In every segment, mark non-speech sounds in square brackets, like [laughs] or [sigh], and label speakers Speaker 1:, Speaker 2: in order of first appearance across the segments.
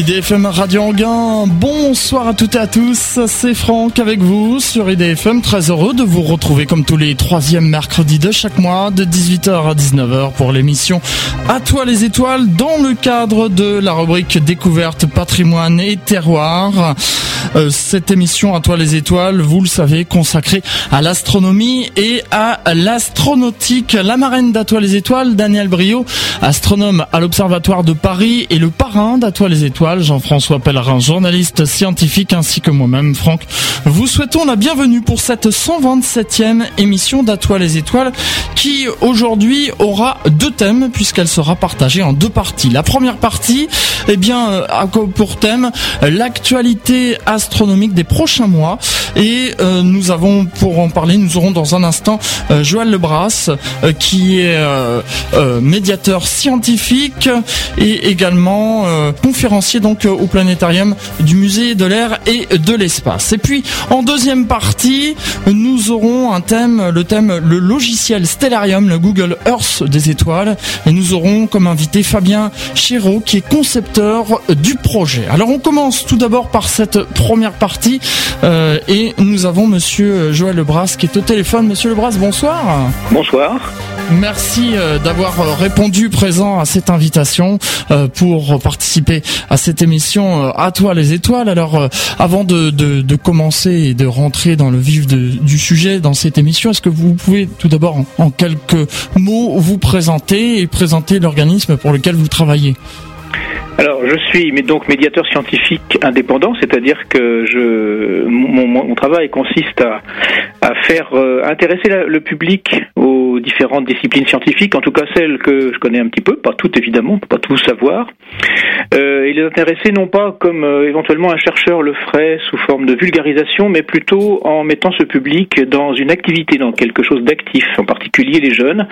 Speaker 1: IDFM Radio Anguin, bonsoir à toutes et à tous, c'est Franck avec vous sur IDFM, très heureux de vous retrouver comme tous les troisièmes mercredis de chaque mois de 18h à 19h pour l'émission À toi les étoiles dans le cadre de la rubrique découverte patrimoine et terroir. Euh, cette émission À toi les étoiles, vous le savez, consacrée à l'astronomie et à l'astronautique. La marraine d'À toi les étoiles, Daniel Brio, astronome à l'Observatoire de Paris et le parrain d'À toi les étoiles, Jean-François Pellerin, journaliste scientifique ainsi que moi-même, Franck. Vous souhaitons la bienvenue pour cette 127e émission d'À toi les étoiles qui aujourd'hui aura deux thèmes puisqu'elle sera partagée en deux parties. La première partie, eh bien, euh, a pour thème l'actualité astronomique des prochains mois. Et euh, nous avons, pour en parler, nous aurons dans un instant euh, Joël Lebras, qui est médiateur scientifique et également conférencier donc au planétarium du musée de l'air et de l'espace. Et puis en deuxième partie, nous aurons un thème, le thème le logiciel Stellarium, le Google Earth des étoiles, et nous aurons comme invité Fabien Chéreau, qui est concepteur du projet. Alors on commence tout d'abord par cette première partie. Euh, et nous avons Monsieur Joël Lebras qui est au téléphone. Monsieur Lebras, bonsoir.
Speaker 2: Bonsoir.
Speaker 1: Merci euh, d'avoir euh, répondu présent à cette invitation pour participer à cette émission À toi les étoiles. Alors, avant de, commencer et de rentrer dans le vif du sujet dans cette émission, est-ce que vous pouvez tout d'abord en quelques mots vous présenter et présenter l'organisme pour lequel vous travaillez?
Speaker 2: Alors, je suis donc médiateur scientifique indépendant, c'est-à-dire que mon, travail consiste à, à faire euh, intéresser le public aux différentes disciplines scientifiques, en tout cas celles que je connais un petit peu, pas toutes évidemment, pas tout savoir, euh, et les intéresser non pas comme euh, éventuellement un chercheur le ferait sous forme de vulgarisation, mais plutôt en mettant ce public dans une activité, dans quelque chose d'actif, en particulier les jeunes.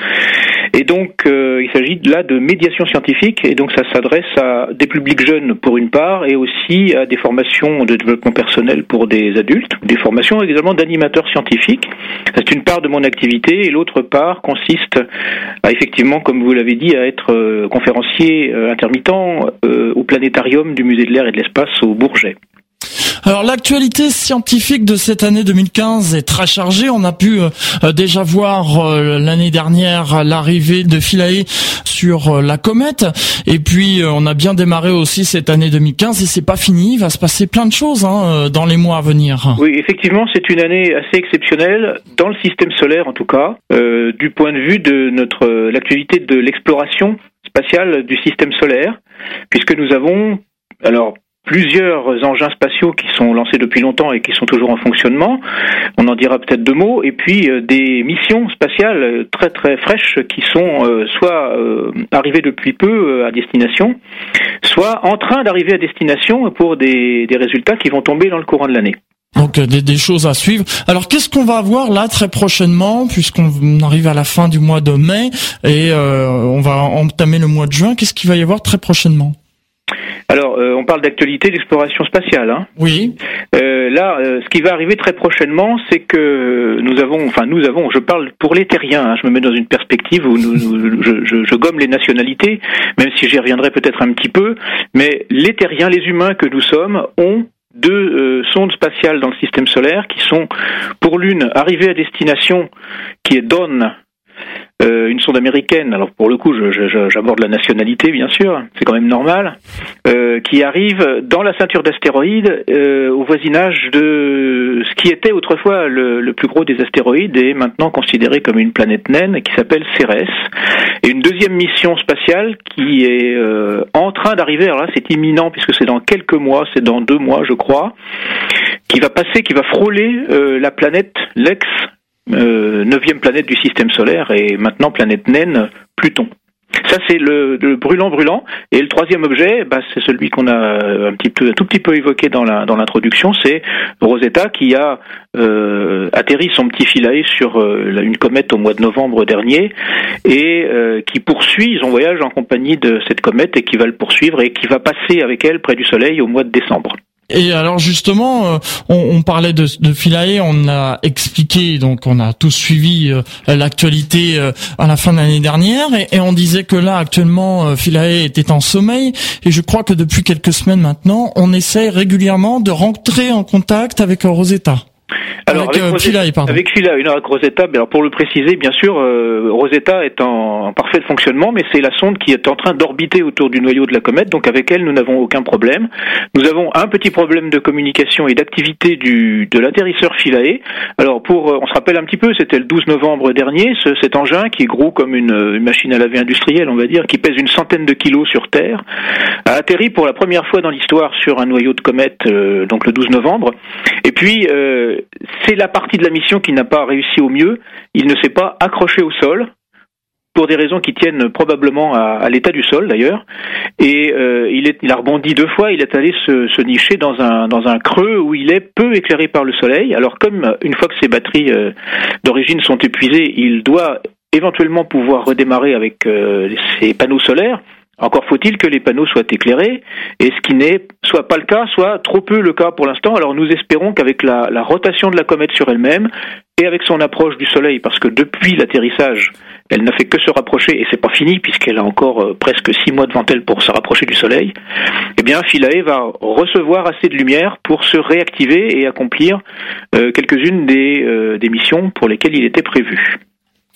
Speaker 2: Et donc, euh, il s'agit là de médiation scientifique, et donc ça s'adresse à des publics jeunes pour une part, et aussi à des formations de développement personnel pour des adultes, des formations également d'animateurs scientifiques. C'est une part de mon activité, et l'autre part consiste à effectivement, comme vous l'avez dit, à être euh, conférencier euh, intermittent au planétarium du musée de l'air et de l'espace au Bourget.
Speaker 1: Alors l'actualité scientifique de cette année 2015 est très chargée. On a pu euh, euh, déjà voir euh, l'année dernière l'arrivée de Philae sur la comète, et puis on a bien démarré aussi cette année 2015 et c'est pas fini. Il va se passer plein de choses hein, dans les mois à venir.
Speaker 2: Oui, effectivement, c'est une année assez exceptionnelle dans le système solaire en tout cas, du point de vue de notre l'actualité de l'exploration spatiale du système solaire, puisque nous avons alors plusieurs engins spatiaux qui sont lancés depuis longtemps et qui sont toujours en fonctionnement. On en dira peut-être deux mots. Et puis euh, des missions spatiales très très fraîches qui sont euh, soit euh, arrivées depuis peu à destination, soit en train d'arriver à destination pour des, des résultats qui vont tomber dans le courant de l'année.
Speaker 1: Donc des, des, choses à suivre. Alors qu'est-ce qu'on va avoir là très prochainement, puisqu'on arrive à la fin du mois de mai et on va entamer le mois de juin? Qu'est-ce qu'il va y avoir très prochainement?
Speaker 2: Alors, euh, on parle d'actualité d'exploration spatiale. Hein.
Speaker 1: Oui.
Speaker 2: Euh, là, euh, ce qui va arriver très prochainement, c'est que nous avons, enfin nous avons, je parle pour les terriens, hein, je me mets dans une perspective où nous, je, je, je, gomme les nationalités, même si j'y reviendrai peut-être un petit peu, mais les terriens, les humains que nous sommes, ont deux sondes spatiales dans le système solaire qui sont, pour l'une, arrivées à destination, qui est Dawn, euh, une sonde américaine, alors pour le coup j'aborde la nationalité bien sûr, c'est quand même normal, euh, qui arrive dans la ceinture d'astéroïdes euh, au voisinage de ce qui était autrefois le, le, plus gros des astéroïdes et maintenant considéré comme une planète naine qui s'appelle Cérès. Et une deuxième mission spatiale qui est euh, en train d'arriver, alors là c'est imminent puisque c'est dans quelques mois, c'est dans deux mois je crois, qui va passer, qui va frôler euh, la planète l'ex neuvième planète du système solaire et maintenant planète naine, Pluton. Ça c'est le, brûlant brûlant et le troisième objet, bah, c'est celui qu'on a un petit peu, tout petit peu évoqué dans la dans l'introduction, c'est Rosetta qui a euh, atterri son petit filet sur euh, une comète au mois de novembre dernier et qui poursuit son voyage en compagnie de cette comète et qui va le poursuivre et qui va passer avec elle près du Soleil au mois de décembre.
Speaker 1: Et alors justement, euh, on, parlait de, de Philae, on a expliqué, donc on a tous suivi euh, l'actualité euh, à la fin de l'année dernière, et, on disait que là actuellement Philae était en sommeil, et je crois que depuis quelques semaines maintenant, on essaie régulièrement de rentrer en contact avec Rosetta.
Speaker 2: Alors, avec, avec Philae, pardon. Avec Philae, une avec Rosetta, alors pour le préciser, bien sûr, euh, Rosetta est en, parfait fonctionnement, mais c'est la sonde qui est en train d'orbiter autour du noyau de la comète, donc avec elle, nous n'avons aucun problème. Nous avons un petit problème de communication et d'activité du de l'atterrisseur Philae. Alors, pour, euh, on se rappelle un petit peu, c'était le 12 novembre dernier, ce, cet engin qui est gros comme une, une, machine à laver industrielle, on va dire, qui pèse une centaine de kilos sur Terre, a atterri pour la première fois dans l'histoire sur un noyau de comète, euh, donc le 12 novembre. Et puis, c'est la partie de la mission qui n'a pas réussi au mieux. Il ne s'est pas accroché au sol pour des raisons qui tiennent probablement à, l'état du sol d'ailleurs. Et euh, il, a rebondi deux fois, il est allé se, nicher dans un, dans un creux où il est peu éclairé par le soleil. Alors comme une fois que ses batteries euh, d'origine sont épuisées, il doit éventuellement pouvoir redémarrer avec euh, ses panneaux solaires. Encore faut-il que les panneaux soient éclairés, et ce qui n'est soit pas le cas, soit trop peu le cas pour l'instant. Alors nous espérons qu'avec la, rotation de la comète sur elle-même, et avec son approche du Soleil, parce que depuis l'atterrissage, elle n'a fait que se rapprocher, et c'est pas fini, puisqu'elle a encore euh, presque six mois devant elle pour se rapprocher du Soleil, eh bien Philae va recevoir assez de lumière pour se réactiver et accomplir euh, quelques-unes euh, des missions pour lesquelles il était prévu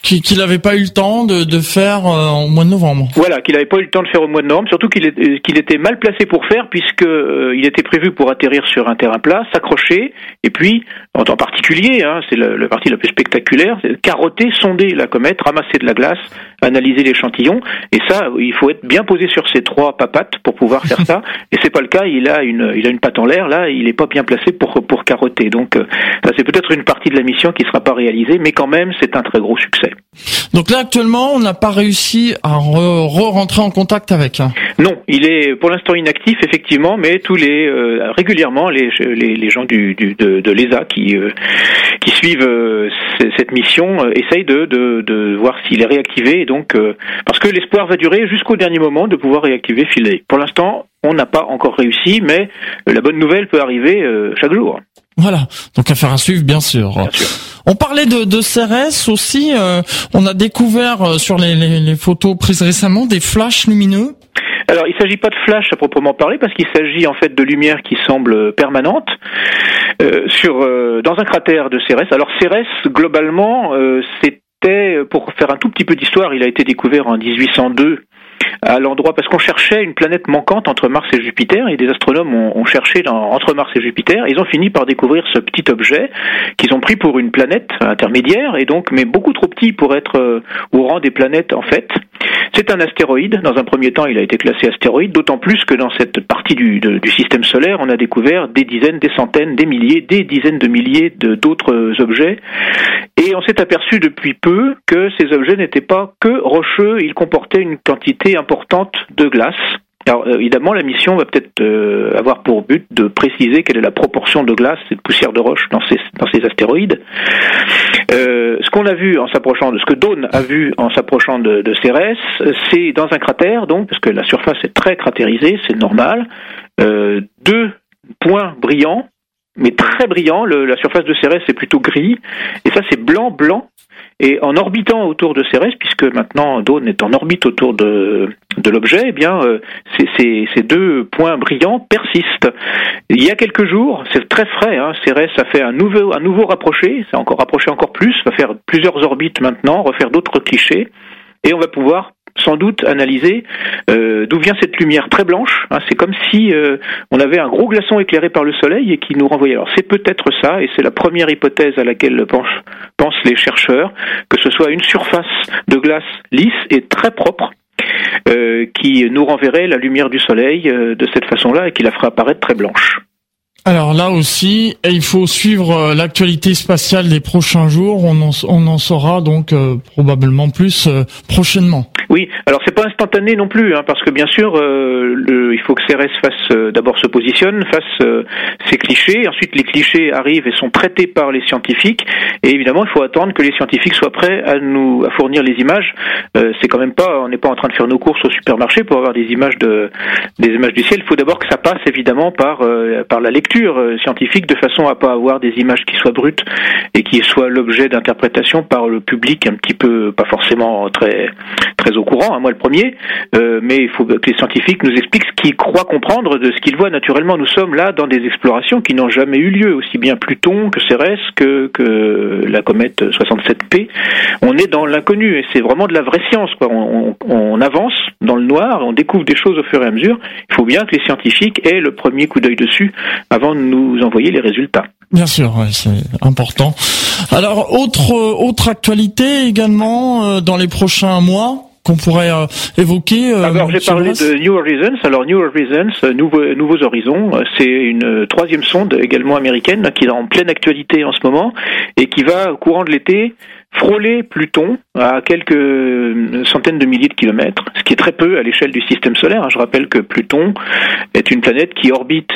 Speaker 1: qu'il n'avait pas eu le temps de, faire euh, au mois de novembre.
Speaker 2: Voilà, qu'il n'avait pas eu le temps de faire au mois de novembre, surtout qu'il qu'il était mal placé pour faire puisque euh, il était prévu pour atterrir sur un terrain plat, s'accrocher et puis, en temps particulier, hein, c'est la, la, partie la plus spectaculaire, carotter, sonder la comète, ramasser de la glace, analyser l'échantillon et ça, il faut être bien posé sur ses trois papates pour pouvoir faire ça [laughs] et c'est pas le cas. Il a une il a une patte en l'air là, il n'est pas bien placé pour pour carotter. Donc euh, ça c'est peut-être une partie de la mission qui sera pas réalisée, mais quand même c'est un très gros succès.
Speaker 1: Donc là, actuellement, on n'a pas réussi à re-rentrer en contact avec. Hein.
Speaker 2: Non, il est pour l'instant inactif, effectivement, mais tous les euh, régulièrement les, les, gens du, de, de l'ESA qui euh, qui suivent euh, cette mission essayent de, de, de voir s'il est réactivé. Et donc, parce que l'espoir va durer jusqu'au dernier moment de pouvoir réactiver Philae. Pour l'instant, on n'a pas encore réussi, mais la bonne nouvelle peut arriver chaque jour.
Speaker 1: Voilà, donc à faire un suivre, bien sûr. On parlait de, de CRS aussi. Euh, on a découvert euh, sur les, les, photos prises récemment des flashs lumineux.
Speaker 2: Alors, il ne s'agit pas de flash à proprement parler, parce qu'il s'agit en fait de lumière qui semble permanente euh, sur dans un cratère de Cérès. Alors, Cérès, globalement, c'était pour faire un tout petit peu d'histoire, il a été découvert en 1802 à l'endroit parce qu'on cherchait une planète manquante entre Mars et Jupiter et des astronomes ont, cherché entre Mars et Jupiter. Ils ont fini par découvrir ce petit objet qu'ils ont pris pour une planète intermédiaire et donc mais beaucoup trop petit pour être euh, au rang des planètes en fait. C'est un astéroïde. Dans un premier temps, il a été classé astéroïde, d'autant plus que dans cette partie du, du, système solaire, on a découvert des dizaines, des centaines, des milliers, des dizaines de milliers d'autres objets. Et on s'est aperçu depuis peu que ces objets n'étaient pas que rocheux, ils comportaient une quantité importante de glace. Alors euh, évidemment, la mission va peut-être euh, avoir pour but de préciser quelle est la proportion de glace et de poussière de roche dans ces, dans ces astéroïdes. Euh, ce qu'on a vu en s'approchant de ce que Dawn a vu en s'approchant de, de Cérès, c'est dans un cratère, donc parce que la surface est très cratérisée, c'est normal, deux points brillants mais très brillant. la surface de Cérès est plutôt gris, et ça c'est blanc blanc. Et en orbitant autour de Cérès, puisque maintenant Dawn est en orbite autour de, de l'objet, eh bien euh, ces, ces, deux points brillants persistent. Il y a quelques jours, c'est très frais, hein, Cérès a fait un nouveau, un nouveau rapproché, c'est encore rapproché encore plus, va faire plusieurs orbites maintenant, refaire d'autres clichés, et on va pouvoir sans doute analyser euh, d'où vient cette lumière très blanche. Hein. c'est comme si euh, on avait un gros glaçon éclairé par le soleil et qui nous renvoyait. Alors c'est peut-être ça, et c'est la première hypothèse à laquelle pensent, les chercheurs, que ce soit une surface de glace lisse et très propre. Euh, qui nous renverrait la lumière du soleil de cette façon-là et qui la ferait apparaître très blanche.
Speaker 1: Alors là aussi, il faut suivre euh, l'actualité spatiale des prochains jours. On en, on en saura donc euh, probablement plus euh, prochainement.
Speaker 2: Oui, alors c'est pas instantané non plus, hein, parce que bien sûr, le, il faut que CRS fasse d'abord se positionne, fasse ses clichés. Ensuite, les clichés arrivent et sont traités par les scientifiques. Et évidemment, il faut attendre que les scientifiques soient prêts à nous à fournir les images. c'est quand même pas, on n'est pas en train de faire nos courses au supermarché pour avoir des images de des images du ciel. Il faut d'abord que ça passe évidemment par par la lecture euh, scientifique de façon à pas avoir des images qui soient brutes et qui soient l'objet d'interprétation par le public un petit peu pas forcément très très au courant, hein, moi le premier, euh, mais il faut que les scientifiques nous expliquent ce qu'ils croient comprendre de ce qu'ils voient. Naturellement, nous sommes là dans des explorations qui n'ont jamais eu lieu, aussi bien Pluton que Cérès que, que la comète 67P. On est dans l'inconnu et c'est vraiment de la vraie science. Quoi. On, on, avance dans le noir, on découvre des choses au fur et à mesure. Il faut bien que les scientifiques aient le premier coup d'œil dessus avant de nous envoyer les résultats.
Speaker 1: Bien sûr, c'est important. Alors, autre autre actualité également euh, dans les prochains mois qu'on pourrait euh, évoquer
Speaker 2: euh, Alors j'ai parlé de New Horizons. Alors New Horizons, euh, nouveau, nouveaux horizons, c'est une troisième sonde également américaine qui est en pleine actualité en ce moment et qui va au courant de l'été frôler Pluton à quelques centaines de milliers de kilomètres, ce qui est très peu à l'échelle du système solaire. Je rappelle que Pluton est une planète qui orbite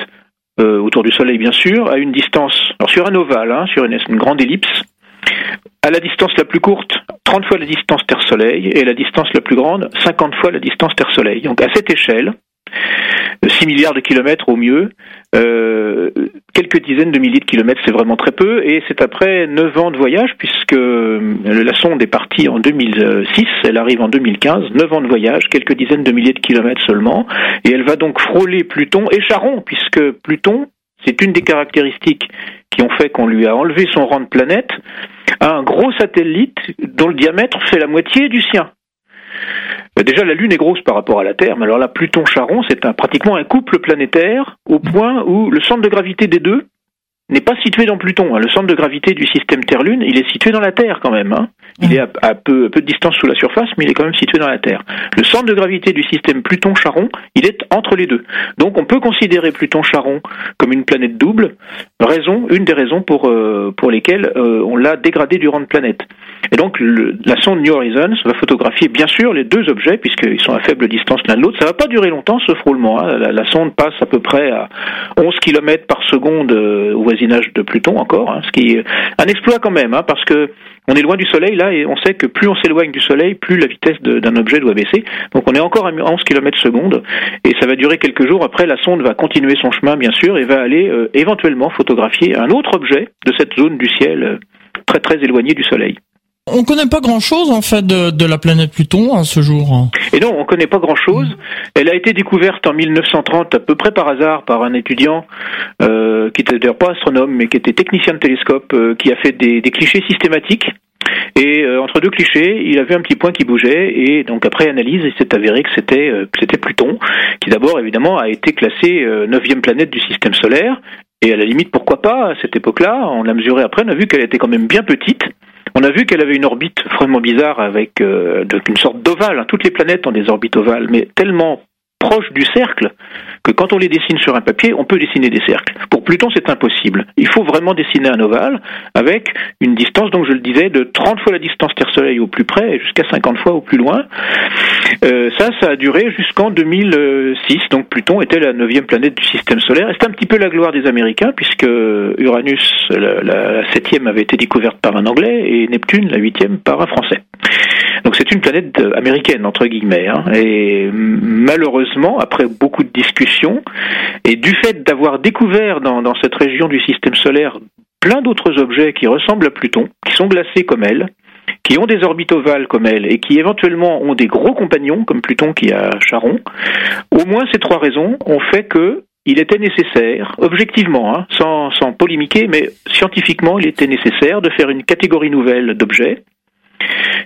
Speaker 2: autour du Soleil bien sûr, à une distance, alors sur un ovale, hein, sur une, une grande ellipse, à la distance la plus courte, 30 fois la distance Terre-Soleil, et la distance la plus grande, 50 fois la distance Terre-Soleil. Donc à cette échelle, 6 milliards de kilomètres au mieux, euh, quelques dizaines de milliers de kilomètres, c'est vraiment très peu, et c'est après 9 ans de voyage, puisque la sonde est partie en 2006, elle arrive en 2015, 9 ans de voyage, quelques dizaines de milliers de kilomètres seulement, et elle va donc frôler Pluton et Charon, puisque Pluton, c'est une des caractéristiques qui ont fait qu'on lui a enlevé son rang de planète, à un gros satellite dont le diamètre fait la moitié du sien. Euh, déjà, la Lune est grosse par rapport à la Terre, mais alors là, Pluton-Charon, c'est pratiquement un couple planétaire au point où le centre de gravité des deux n'est pas situé dans Pluton. Hein. Le centre de gravité du système Terre-Lune, il est situé dans la Terre quand même. Hein. Il est à, peu, peu, de distance sous la surface, mais il est quand même situé dans la Terre. Le centre de gravité du système Pluton-Charon, il est entre les deux. Donc on peut considérer Pluton-Charon comme une planète double, raison, une des raisons pour, euh, pour lesquelles euh, on l'a dégradé du rang de planète. Et donc la sonde New Horizons va photographier bien sûr les deux objets, puisqu'ils sont à faible distance l'un de l'autre. Ça va pas durer longtemps ce frôlement. Hein. La, sonde passe à peu près à 11 km par seconde euh, de Pluton encore, hein, ce qui est un exploit quand même, hein, parce que on est loin du Soleil là et on sait que plus on s'éloigne du Soleil, plus la vitesse d'un objet doit baisser. Donc on est encore à 11 km seconde et ça va durer quelques jours. Après, la sonde va continuer son chemin bien sûr et va aller euh, éventuellement photographier un autre objet de cette zone du ciel euh, très très éloignée du Soleil.
Speaker 1: On connaît pas grand-chose en fait de, la planète Pluton à ce jour.
Speaker 2: Et non, on connaît pas grand-chose. Elle a été découverte en 1930 à peu près par hasard par un étudiant euh, qui était d'ailleurs pas astronome mais qui était technicien de télescope, euh, qui a fait des, clichés systématiques. Et euh, entre deux clichés, il a vu un petit point qui bougeait et donc après analyse, il s'est avéré que c'était c'était Pluton, qui d'abord évidemment a été classé neuvième planète du système solaire. Et à la limite, pourquoi pas à cette époque-là On l'a mesuré après, on a vu qu'elle était quand même bien petite. On a vu qu'elle avait une orbite vraiment bizarre avec euh, une sorte d'ovale. Hein. Toutes les planètes ont des orbites ovales, mais tellement proches du cercle que quand on les dessine sur un papier, on peut dessiner des cercles. Pour Pluton, c'est impossible. Il faut vraiment dessiner un ovale avec une distance, donc je le disais, de 30 fois la distance Terre-Soleil au plus près et jusqu'à 50 fois au plus loin. Euh, ça, ça a duré jusqu'en 2006. Donc Pluton était la neuvième planète du système solaire. C'est un petit peu la gloire des Américains puisque Uranus, la, la septième, avait été découverte par un Anglais et Neptune, la huitième, par un Français. Donc c'est une planète américaine entre guillemets. Hein. Et malheureusement, après beaucoup de discussions et du fait d'avoir découvert dans, dans cette région du système solaire plein d'autres objets qui ressemblent à Pluton, qui sont glacés comme elle, qui ont des orbites ovales comme elle et qui éventuellement ont des gros compagnons comme Pluton qui a Charon, au moins ces trois raisons ont fait que il était nécessaire, objectivement, hein, sans, sans polémiquer, mais scientifiquement, il était nécessaire de faire une catégorie nouvelle d'objets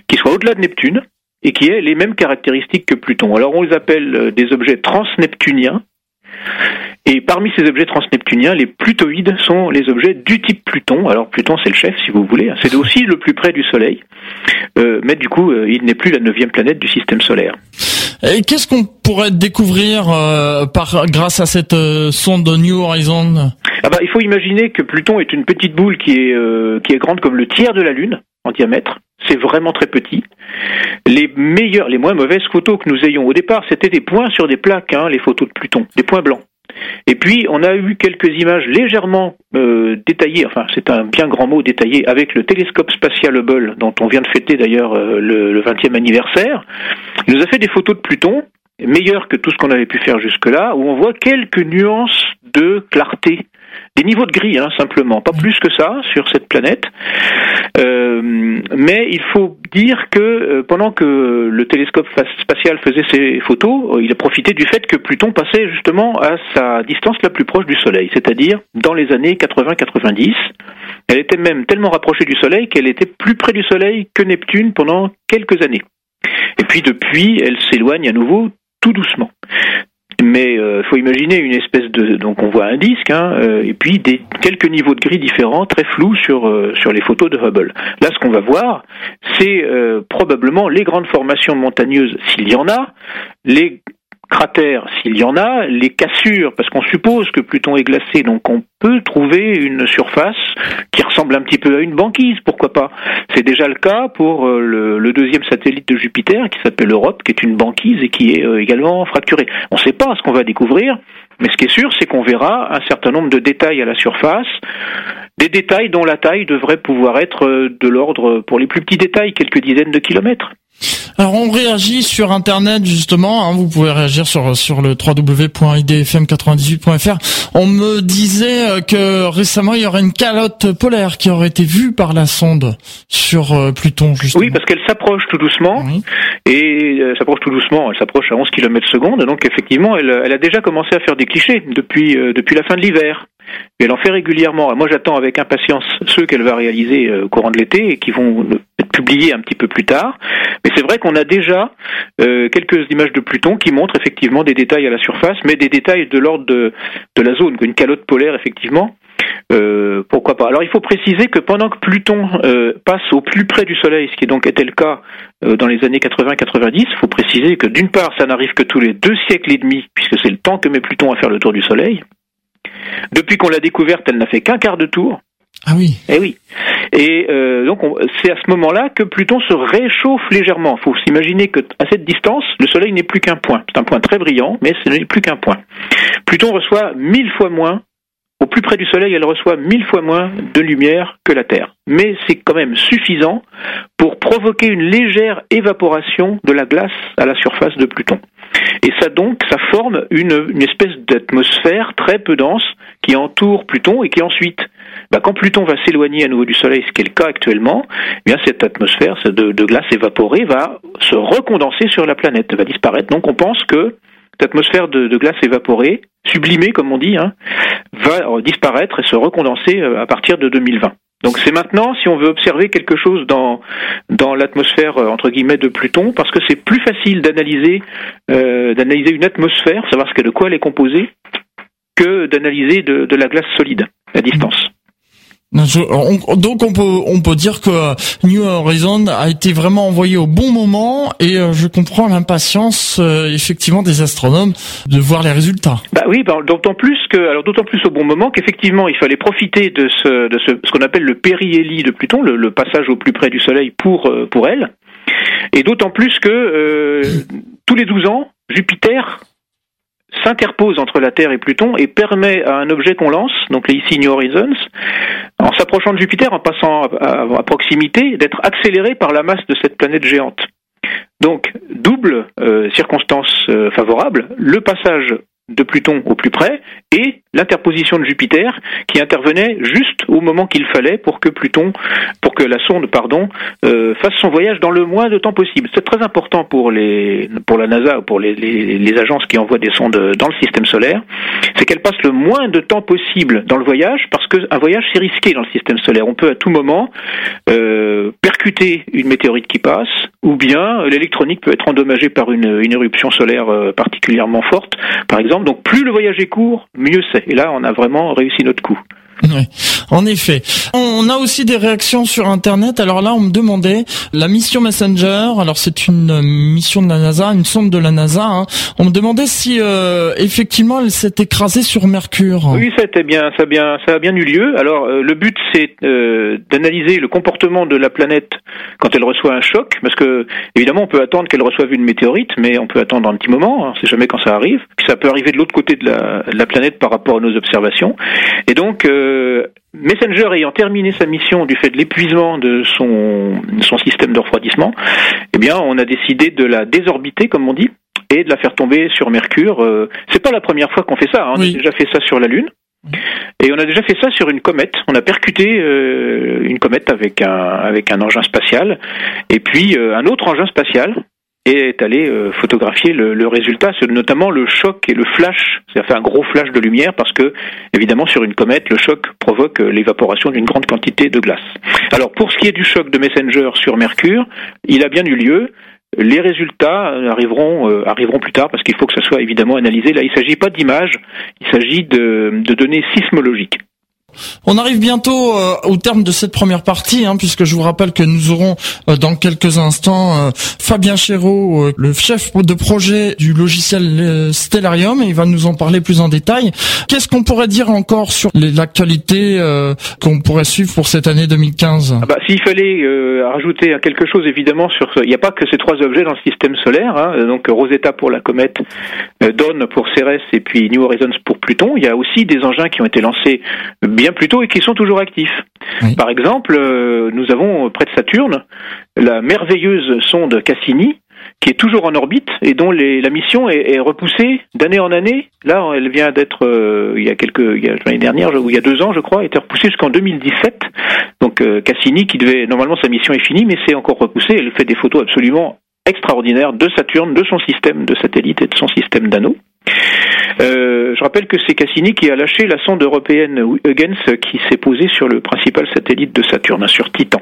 Speaker 2: qui soit au-delà de Neptune et qui ait les mêmes caractéristiques que Pluton. Alors on les appelle euh, des objets transneptuniens Et parmi ces objets transneptuniens, les plutoïdes sont les objets du type Pluton. Alors Pluton, c'est le chef, si vous voulez. C'est aussi le plus près du Soleil. Euh, mais du coup, euh, il n'est plus la neuvième planète du système solaire.
Speaker 1: Et qu'est-ce qu'on pourrait découvrir euh, par grâce à cette sonde New Horizon?
Speaker 2: Ah bah, il faut imaginer que Pluton est une petite boule qui est qui est grande comme le tiers de la Lune en diamètre. C'est vraiment très petit. Les meilleures, les moins mauvaises photos que nous ayons au départ, c'était des points sur des plaques, hein, les photos de Pluton, des points blancs. Et puis, on a eu quelques images légèrement euh, détaillées, enfin, c'est un bien grand mot détaillé, avec le télescope spatial Hubble, dont on vient de fêter d'ailleurs euh, le, le 20e anniversaire. Il nous a fait des photos de Pluton, meilleures que tout ce qu'on avait pu faire jusque-là, où on voit quelques nuances de clarté des niveaux de gris, hein, simplement, pas plus que ça sur cette planète. Euh, mais il faut dire que euh, pendant que le télescope spatial faisait ses photos, euh, il a profité du fait que Pluton passait justement à sa distance la plus proche du Soleil, c'est-à-dire dans les années 80-90. Elle était même tellement rapprochée du Soleil qu'elle était plus près du Soleil que Neptune pendant quelques années. Et puis depuis, elle s'éloigne à nouveau tout doucement mais euh, faut imaginer une espèce de donc on voit un disque hein, euh, et puis des quelques niveaux de gris différents très flous sur euh, sur les photos de Hubble. Là ce qu'on va voir c'est probablement les grandes formations montagneuses s'il y en a, les cratères s'il y en a, les cassures, parce qu'on suppose que Pluton est glacé, donc on peut trouver une surface qui ressemble un petit peu à une banquise, pourquoi pas. C'est déjà le cas pour euh, le, deuxième satellite de Jupiter qui s'appelle Europe, qui est une banquise et qui est euh, également fracturée. On ne sait pas ce qu'on va découvrir, mais ce qui est sûr, c'est qu'on verra un certain nombre de détails à la surface, des détails dont la taille devrait pouvoir être euh, de l'ordre, pour les plus petits détails, quelques dizaines de kilomètres.
Speaker 1: Alors on réagit sur internet justement, hein, vous pouvez réagir sur sur le www.idfm98.fr. On me disait euh, que récemment il y aurait une calotte polaire qui aurait été vue par la sonde sur euh, Pluton justement.
Speaker 2: Oui, parce qu'elle s'approche tout doucement et euh, s'approche tout doucement, elle s'approche à 11 km secondes donc effectivement elle, elle a déjà commencé à faire des clichés depuis depuis la fin de l'hiver. Et elle en fait régulièrement. Moi, j'attends avec impatience ceux qu'elle va réaliser au courant de l'été et qui vont être publiés un petit peu plus tard. Mais c'est vrai qu'on a déjà euh, quelques images de Pluton qui montrent effectivement des détails à la surface, mais des détails de l'ordre de, de la zone, une calotte polaire effectivement. Euh, pourquoi pas? Alors il faut préciser que pendant que Pluton euh, passe au plus près du Soleil, ce qui donc était le cas dans les années 80-90, il faut préciser que d'une part ça n'arrive que tous les deux siècles et demi, puisque c'est le temps que met Pluton à faire le tour du Soleil. Depuis qu'on l'a découverte, elle n'a fait qu'un quart de tour.
Speaker 1: Ah oui.
Speaker 2: Eh oui. Et euh, donc c'est à ce moment-là que Pluton se réchauffe légèrement. Il faut s'imaginer que à cette distance, le Soleil n'est plus qu'un point. C'est un point très brillant, mais ce n'est plus qu'un point. Pluton reçoit mille fois moins. Au plus près du Soleil, elle reçoit mille fois moins de lumière que la Terre. Mais c'est quand même suffisant pour provoquer une légère évaporation de la glace à la surface de Pluton. Et ça donc, ça forme une, une espèce d'atmosphère très peu dense qui entoure Pluton et qui ensuite bah, quand Pluton va s'éloigner à nouveau du Soleil, ce qui est le cas actuellement, eh bien cette atmosphère de, glace évaporée va se recondenser sur la planète, va disparaître. Donc on pense que cette atmosphère de, glace évaporée, sublimée comme on dit, hein, va disparaître et se recondenser euh, à partir de 2020. Donc c'est maintenant, si on veut observer quelque chose dans dans l'atmosphère euh, entre guillemets de Pluton, parce que c'est plus facile d'analyser euh, d'analyser une atmosphère, savoir ce que de quoi elle est composée, que d'analyser de, de la glace solide à distance
Speaker 1: donc on peut on peut dire que New Horizon a été vraiment envoyé au bon moment et euh, je comprends l'impatience euh, effectivement des astronomes de voir les résultats.
Speaker 2: Bah oui, bah, d'autant plus que alors d'autant plus au bon moment qu'effectivement il fallait profiter de ce de ce, ce qu'on appelle le périhélie de Pluton, le, le, passage au plus près du Soleil pour euh, pour elle, et d'autant plus que tous les 12 ans Jupiter s'interpose entre la Terre et Pluton et permet à un objet qu'on lance, donc les ici New Horizons, en s'approchant de Jupiter, en passant à, proximité, d'être accéléré par la masse de cette planète géante. Donc, double euh, circonstance euh, favorable, le passage de Pluton au plus près et l'interposition de Jupiter qui intervenait juste au moment qu'il fallait pour que Pluton, pour que la sonde, pardon, euh, fasse son voyage dans le moins de temps possible. C'est très important pour les, pour la NASA ou pour les, les, agences qui envoient des sondes dans le système solaire, c'est qu'elle passe le moins de temps possible dans le voyage parce qu'un voyage c'est risqué dans le système solaire. On peut à tout moment euh, percuter une météorite qui passe, ou bien l'électronique peut être endommagée par une, une éruption solaire euh, particulièrement forte, par exemple. Donc plus le voyage est court, mieux c'est. Et là, on a vraiment réussi notre coup. [laughs]
Speaker 1: Oui, en effet. On a aussi des réactions sur Internet. Alors là, on me demandait la mission Messenger. Alors c'est une mission de la NASA, une sonde de la NASA. Hein. On me demandait si euh, effectivement elle s'est écrasée sur Mercure.
Speaker 2: Oui, ça a bien, ça a bien, ça a bien eu lieu. Alors euh, le but c'est euh, d'analyser le comportement de la planète quand elle reçoit un choc, parce que évidemment on peut attendre qu'elle reçoive une météorite, mais on peut attendre un petit moment. On ne sait jamais quand ça arrive. Puis ça peut arriver de l'autre côté de la, de la, planète par rapport à nos observations. Et donc euh, Messenger ayant terminé sa mission du fait de l'épuisement de son, son système de refroidissement, eh bien, on a décidé de la désorbiter, comme on dit, et de la faire tomber sur Mercure. Euh, c'est pas la première fois qu'on fait ça. Hein. On a déjà fait ça sur la Lune. Et on a déjà fait ça sur une comète. On a percuté euh, une comète avec un avec un engin spatial et puis euh, un autre engin spatial et est allé euh, photographier le, le, résultat, notamment le choc et le flash. Fait un gros flash de lumière parce que, évidemment, sur une comète, le choc provoque euh, l'évaporation d'une grande quantité de glace. Alors, pour ce qui est du choc de Messenger sur Mercure, il a bien eu lieu. Les résultats arriveront euh, arriveront plus tard parce qu'il faut que ça soit évidemment analysé. Là, il ne s'agit pas d'images, il s'agit de données sismologiques.
Speaker 1: On arrive bientôt euh, au terme de cette première partie, hein, puisque je vous rappelle que nous aurons euh, dans quelques instants euh, Fabien Chéreau, le chef de projet du logiciel Stellarium, et il va nous en parler plus en détail. Qu'est-ce qu'on pourrait dire encore sur l'actualité qu'on pourrait suivre pour cette année 2015
Speaker 2: ah bah, S'il fallait rajouter quelque chose, évidemment, sur il n'y a pas que ces trois objets dans le système solaire, hein, donc Rosetta pour la comète, Dawn pour Cérès et puis New Horizons pour Pluton. Il y a aussi des engins qui ont été lancés bien plus tôt et qui sont toujours actifs. Par exemple, euh, nous avons près de Saturne la merveilleuse sonde Cassini qui est toujours en orbite et dont la mission est, repoussée d'année en année. Là, elle vient d'être euh, il y a quelques l'année dernière ou il y a deux ans, je crois, été repoussée jusqu'en 2017. Donc euh, Cassini, qui devait normalement sa mission est finie, mais c'est encore repoussée. Elle fait des photos absolument extraordinaires de Saturne, de son système de satellites et de son système d'anneaux. Euh, je rappelle que c'est Cassini qui a lâché la sonde européenne Huygens qui s'est posée sur le principal satellite de Saturne, sur Titan.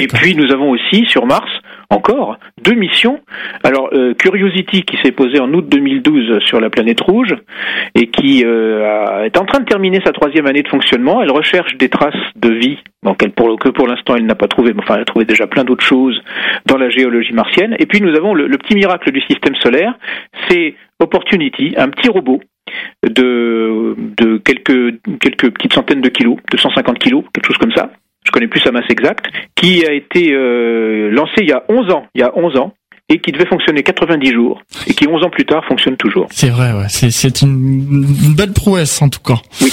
Speaker 2: Et puis nous avons aussi sur Mars encore deux missions. Alors euh, Curiosity qui s'est posée en août 2012 sur la planète rouge et qui euh, est en train de terminer sa troisième année de fonctionnement. Elle recherche des traces de vie, donc elle, pour, que pour l'instant elle n'a pas trouvé, mais enfin elle a trouvé déjà plein d'autres choses dans la géologie martienne. Et puis nous avons le, le petit miracle du système solaire, c'est Opportunity, un petit robot de, de quelques, quelques petites centaines de kilos, de 150 kilos, quelque chose comme ça. Je connais plus sa masse exacte, qui a été euh, lancé il y a 11 ans. Il y a 11 ans et qui devait fonctionner 90 jours et qui 11 ans plus tard fonctionne toujours.
Speaker 1: C'est vrai, ouais. c'est une, une belle prouesse en tout cas.
Speaker 2: Oui.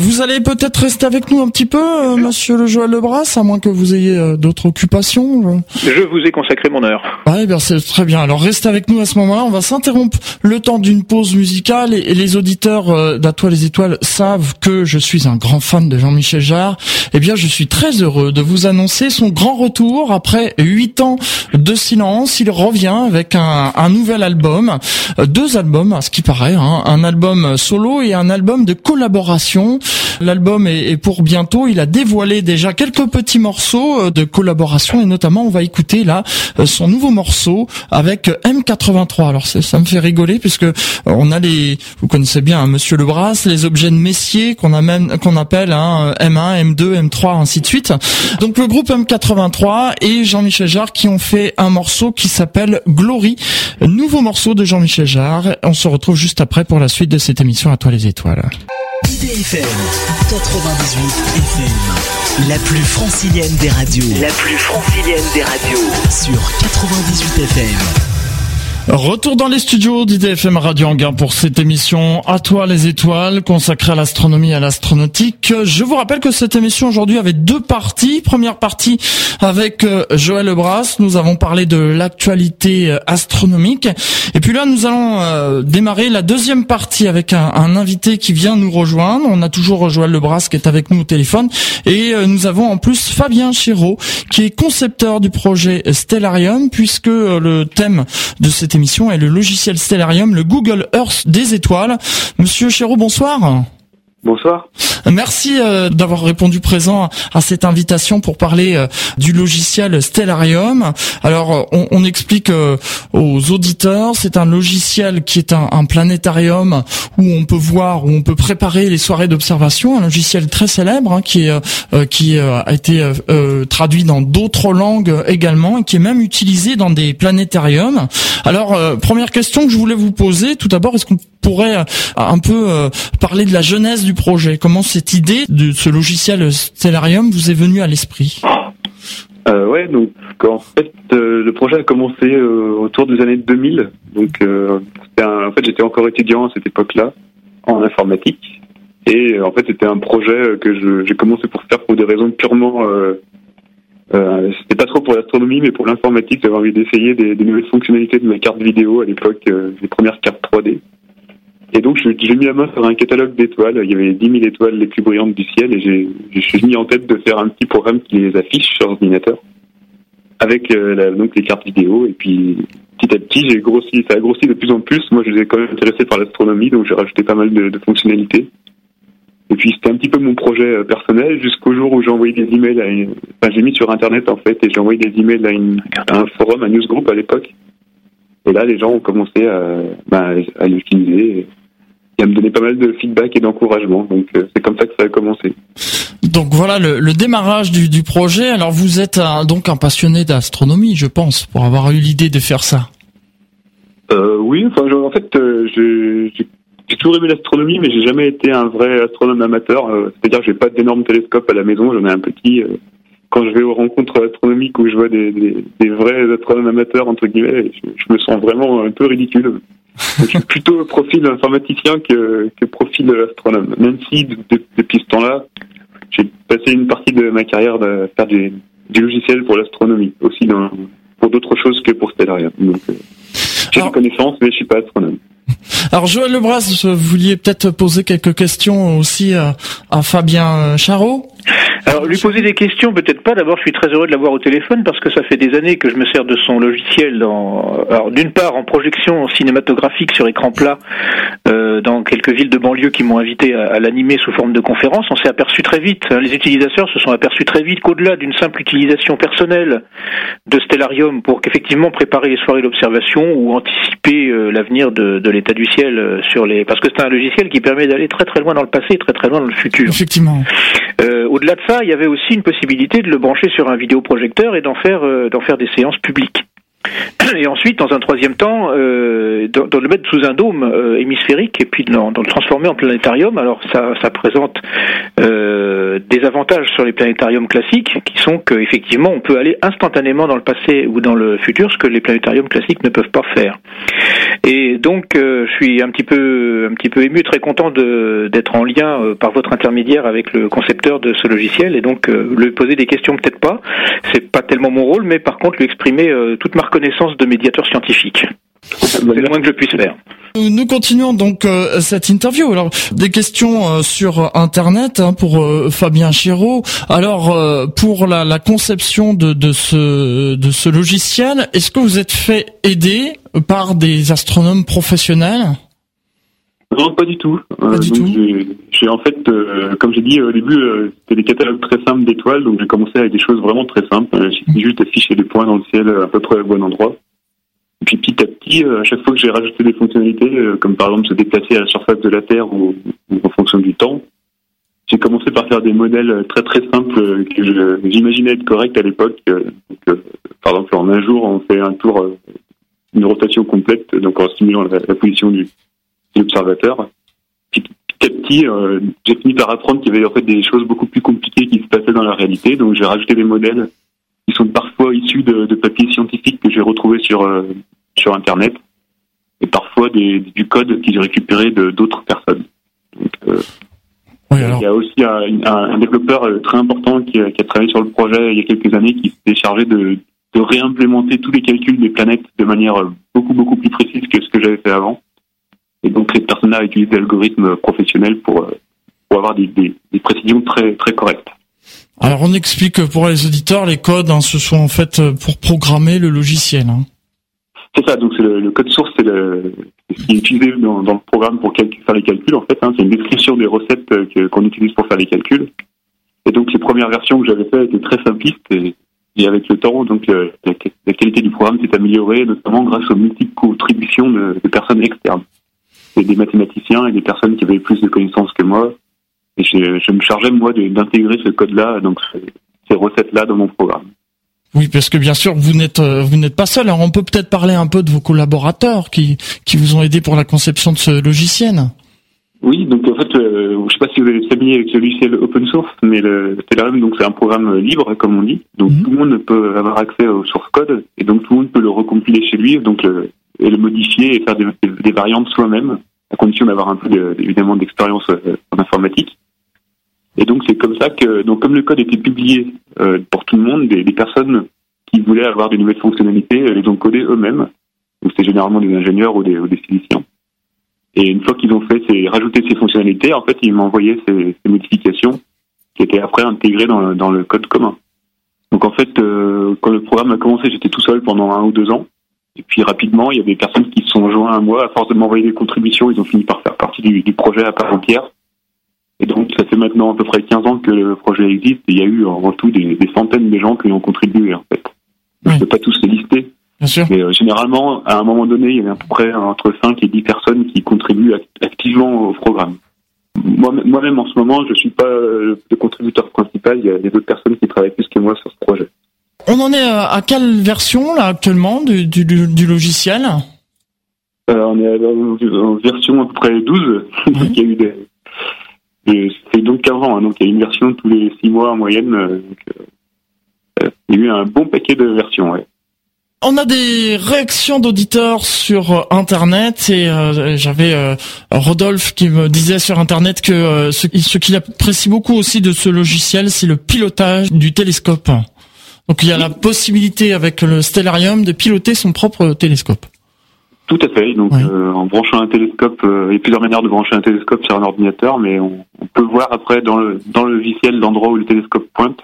Speaker 1: Vous allez peut-être rester avec nous un petit peu, euh, Monsieur le Joël Lebras, à moins que vous ayez euh, d'autres occupations.
Speaker 2: Je vous ai consacré mon heure.
Speaker 1: Ouais, bien c'est très bien. Alors restez avec nous à ce moment-là. On va s'interrompre le temps d'une pause musicale et, les auditeurs euh, d'Atoile les Étoiles savent que je suis un grand fan de Jean-Michel Jarre. Eh bien, je suis très heureux de vous annoncer son grand retour après huit ans de silence. Il revient avec un, un nouvel album, euh, deux albums à ce qui paraît, hein. un album solo et un album de collaboration. L'album est, pour bientôt. Il a dévoilé déjà quelques petits morceaux euh, de collaboration et notamment on va écouter là euh, son nouveau morceau avec M83. Alors ça me fait rigoler puisque euh, on a les, vous connaissez bien hein, Monsieur Lebras, les objets de Messier qu'on qu'on appelle hein, M1, M2, M3, ainsi de suite. Donc le groupe M83 et Jean-Michel Jarre qui ont fait un morceau qui s'appelle Glory, nouveau morceau de Jean-Michel Jarre. On se retrouve juste après pour la suite de cette émission à toi les étoiles.
Speaker 3: IDFM 98 FM, la plus francilienne des radios.
Speaker 4: La plus francilienne des radios.
Speaker 3: Sur 98 FM.
Speaker 1: Retour dans les studios d'IDFM Radio Anguin pour cette émission À toi les étoiles consacrée à l'astronomie et à l'astronautique. Je vous rappelle que cette émission aujourd'hui avait deux parties. Première partie avec euh, Joël Lebras. Nous avons parlé de l'actualité euh, astronomique. Et puis là, nous allons euh, démarrer la deuxième partie avec un, invité qui vient nous rejoindre. On a toujours Joël Lebras qui est avec nous au téléphone. Et nous avons en plus Fabien Chéreau qui est concepteur du projet Stellarium puisque le thème de cette émission émission est le logiciel Stellarium, le Google Earth des étoiles. Monsieur Chéreau, bonsoir.
Speaker 4: Bonsoir.
Speaker 1: Merci euh, d'avoir répondu présent à cette invitation pour parler euh, du logiciel Stellarium. Alors, euh, on, on explique aux auditeurs, c'est un logiciel qui est un, un, planétarium où on peut voir, où on peut préparer les soirées d'observation, un logiciel très célèbre hein, qui est qui a été traduit dans d'autres langues également et qui est même utilisé dans des planétariums. Alors, première question que je voulais vous poser, tout d'abord, est-ce qu'on pourrait un peu parler de la genèse du projet Comment cette idée de ce logiciel Stellarium vous est venue à l'esprit
Speaker 4: euh, Ouais, donc en fait euh, le projet a commencé euh, autour des années 2000. Donc euh, en fait j'étais encore étudiant à cette époque-là en informatique et en fait c'était un projet que j'ai commencé pour faire pour des raisons purement c'était pas trop pour l'astronomie, mais pour l'informatique, j'avais envie d'essayer des, des, nouvelles fonctionnalités de ma carte vidéo à l'époque, les premières cartes 3D. Et donc, j'ai mis la main sur un catalogue d'étoiles. Il y avait 10 000 étoiles les plus brillantes du ciel et je suis mis en tête de faire un petit programme qui les affiche sur l'ordinateur avec euh, donc les cartes vidéo. Et puis, petit à petit, j'ai grossi, ça a grossi de plus en plus. Moi, je suis quand même intéressé par l'astronomie, donc j'ai rajouté pas mal de, fonctionnalités. Et puis, c'était un petit peu mon projet euh, personnel jusqu'au jour où j'ai envoyé des emails à enfin, j'ai mis sur Internet, en fait, et j'ai envoyé des emails à, un forum, un newsgroup à l'époque. Et là, les gens ont commencé à, bah, à l'utiliser à me donner pas mal de feedback et d'encouragement. Donc euh, c'est comme ça que ça a commencé.
Speaker 1: Donc voilà le, le démarrage du, du, projet. Alors vous êtes donc un passionné d'astronomie, je pense, pour avoir eu l'idée de faire ça.
Speaker 4: Euh, oui, enfin en fait euh, j'ai toujours aimé l'astronomie, mais j'ai jamais été un vrai astronome amateur. C'est-à-dire j'ai pas d'énorme télescope à la maison, j'en ai un petit. quand je vais aux rencontres astronomiques où je vois des, des, des vrais astronomes amateurs entre guillemets, je, je, me sens vraiment un peu ridicule je suis plutôt profil informaticien que, que profil astronome. Même si depuis ce temps-là, j'ai passé une partie de ma carrière à faire du, du logiciel pour l'astronomie, aussi dans, pour d'autres choses que pour Stellarium. Donc, euh, j'ai des connaissances, mais je suis pas astronome.
Speaker 1: Alors Joël Lebras, vous vouliez peut-être poser quelques questions aussi à, à Fabien Charot
Speaker 2: alors lui poser des questions, peut-être pas. D'abord, je suis très heureux de l'avoir au téléphone parce que ça fait des années que je me sers de son logiciel. Dans... Alors d'une part en projection cinématographique sur écran plat euh, dans quelques villes de banlieue qui m'ont invité à, à l'animer sous forme de conférence. On s'est aperçu très vite, hein, les utilisateurs se sont aperçus très vite qu'au-delà d'une simple utilisation personnelle de Stellarium pour qu'effectivement préparer les soirées d'observation ou anticiper euh, l'avenir de, de l'état du ciel euh, sur les, parce que c'est un logiciel qui permet d'aller très très loin dans le passé, très très loin dans le futur.
Speaker 1: Effectivement.
Speaker 2: Euh, au-delà de ça, il y avait aussi une possibilité de le brancher sur un vidéoprojecteur et d'en faire, euh, des séances publiques. Et ensuite, dans un troisième temps, euh, de, le mettre sous un dôme euh, hémisphérique et puis de, le transformer en planétarium. Alors ça, présente euh, des avantages sur les planétariums classiques, qui sont qu'effectivement, on peut aller instantanément dans le passé ou dans le futur, ce que les planétariums classiques ne peuvent pas faire. Et donc, je suis un petit peu, un petit peu ému, très content d'être en lien par votre intermédiaire avec le concepteur de ce logiciel, et donc lui poser des questions peut-être pas. C'est pas tellement mon rôle, mais par contre lui exprimer toute ma reconnaissance de médiateur scientifique. C'est le moins que je puisse faire.
Speaker 1: Nous continuons donc euh, cette interview. Alors des questions euh, sur internet hein, pour euh, Fabien Chiraud. Alors pour la, conception de, de, ce de ce logiciel, est-ce que vous êtes fait aider par des astronomes professionnels?
Speaker 4: Non, pas du tout.
Speaker 1: Pas du tout.
Speaker 4: J'ai en fait, comme j'ai dit au début, c'était des catalogues très simples d'étoiles, donc j'ai commencé avec des choses vraiment très simples. J'ai juste affiché des points dans le ciel à peu près au bon endroit. Et puis petit à petit, euh, à chaque fois que j'ai rajouté des fonctionnalités, euh, comme par exemple se déplacer à la surface de la Terre ou, en fonction du temps, j'ai commencé par faire des modèles très très simples que j'imaginais être corrects à l'époque. Euh, par exemple, en un jour, on fait un tour, une rotation complète, donc en stimulant la, position du, l'observateur. Petit, à petit, j'ai fini par apprendre qu'il y avait en fait des choses beaucoup plus compliquées qui se passaient dans la réalité, donc j'ai rajouté des modèles qui sont parfois issus de, de papiers scientifiques que j'ai retrouvés sur, euh, sur Internet. et parfois des, du code qu'ils récupéré de d'autres personnes. Donc, il y a aussi un, un, développeur très important qui a, qui a, travaillé sur le projet il y a quelques années qui s'est chargé de, de réimplémenter tous les calculs des planètes de manière beaucoup beaucoup plus précise que ce que j'avais fait avant. Et donc cette personne-là a utilisé des algorithmes professionnels pour, pour avoir des, des, des précisions très très correctes.
Speaker 1: Alors on explique pour les auditeurs, les codes, hein, ce sont en fait pour programmer le logiciel. Hein.
Speaker 4: C'est ça, donc c'est le, code source, c'est ce qui est utilisé dans, dans, le programme pour faire les calculs en fait. Hein, c'est une description des recettes qu'on utilise pour faire les calculs. Et donc les premières versions que j'avais faites étaient très simplistes et, et avec le temps, donc euh, la, qualité du programme s'est améliorée, notamment grâce aux multiples contributions de, de personnes externes. Des mathématiciens et des personnes qui avaient plus de connaissances que moi, et je, me chargeais, moi, d'intégrer ce code-là, donc ces recettes-là dans mon programme.
Speaker 1: Oui, parce que bien sûr, vous n'êtes euh, vous n'êtes pas seul. Alors, on peut peut-être parler un peu de vos collaborateurs qui qui vous ont aidé pour la conception de ce logiciel.
Speaker 4: Oui, donc en fait, euh, je sais pas si vous avez familier avec ce logiciel open source, mais le Stellarium, donc c'est un programme libre, comme on dit. Donc mhm. tout le monde peut avoir accès au source code, et donc tout le monde peut le recompiler chez lui, donc le, et le modifier et faire des, des variantes soi-même, à condition d'avoir un peu évidemment d'expérience euh, en informatique. Et donc c'est comme ça que, donc comme le code était publié euh, pour tout le monde, des, des, personnes qui voulaient avoir des nouvelles fonctionnalités euh, les ont codées eux-mêmes. Donc c'est généralement des ingénieurs ou des, ou des physiciens. Et une fois qu'ils ont fait ces, rajouté ces fonctionnalités, en fait, ils envoyé ces, ces, modifications qui étaient après intégrées dans, dans le code commun. Donc en fait, euh, quand le programme a commencé, j'étais tout seul pendant un ou deux ans. Et puis rapidement, il y a des personnes qui se sont joints à moi. À force de m'envoyer des contributions, ils ont fini par faire partie du, du projet à part entière. Et donc, ça fait maintenant à peu près 15 ans que le projet existe et il y a eu en tout des, centaines de gens qui ont contribué, en fait. Je ne peux pas tous les lister.
Speaker 1: Bien sûr.
Speaker 4: Mais euh, généralement, à un moment donné, il y a à peu près entre 5 et 10 personnes qui contribuent activement au programme. Moi-même, en ce moment, je ne suis pas le contributeur principal. Il y a des autres personnes qui travaillent plus que moi sur.
Speaker 1: On en est à quelle version, là, actuellement, du, du, du logiciel
Speaker 4: euh, On est en version à peu près 12. il y a eu des, donc avant, hein, donc il y a une version tous les six mois en moyenne. Euh, euh, il y a eu un bon paquet de versions. Ouais.
Speaker 1: On a des réactions d'auditeurs sur Internet et j'avais Rodolphe qui me disait sur Internet que ce, ce qu'il apprécie beaucoup aussi de ce logiciel, c'est le pilotage du télescope. Donc il y a la possibilité avec le Stellarium de piloter son propre télescope.
Speaker 4: Tout à fait. Donc, euh, en branchant un télescope, euh, il y a plusieurs manières de brancher un télescope sur un ordinateur, mais on, peut voir après dans le dans le logiciel l'endroit où le télescope pointe,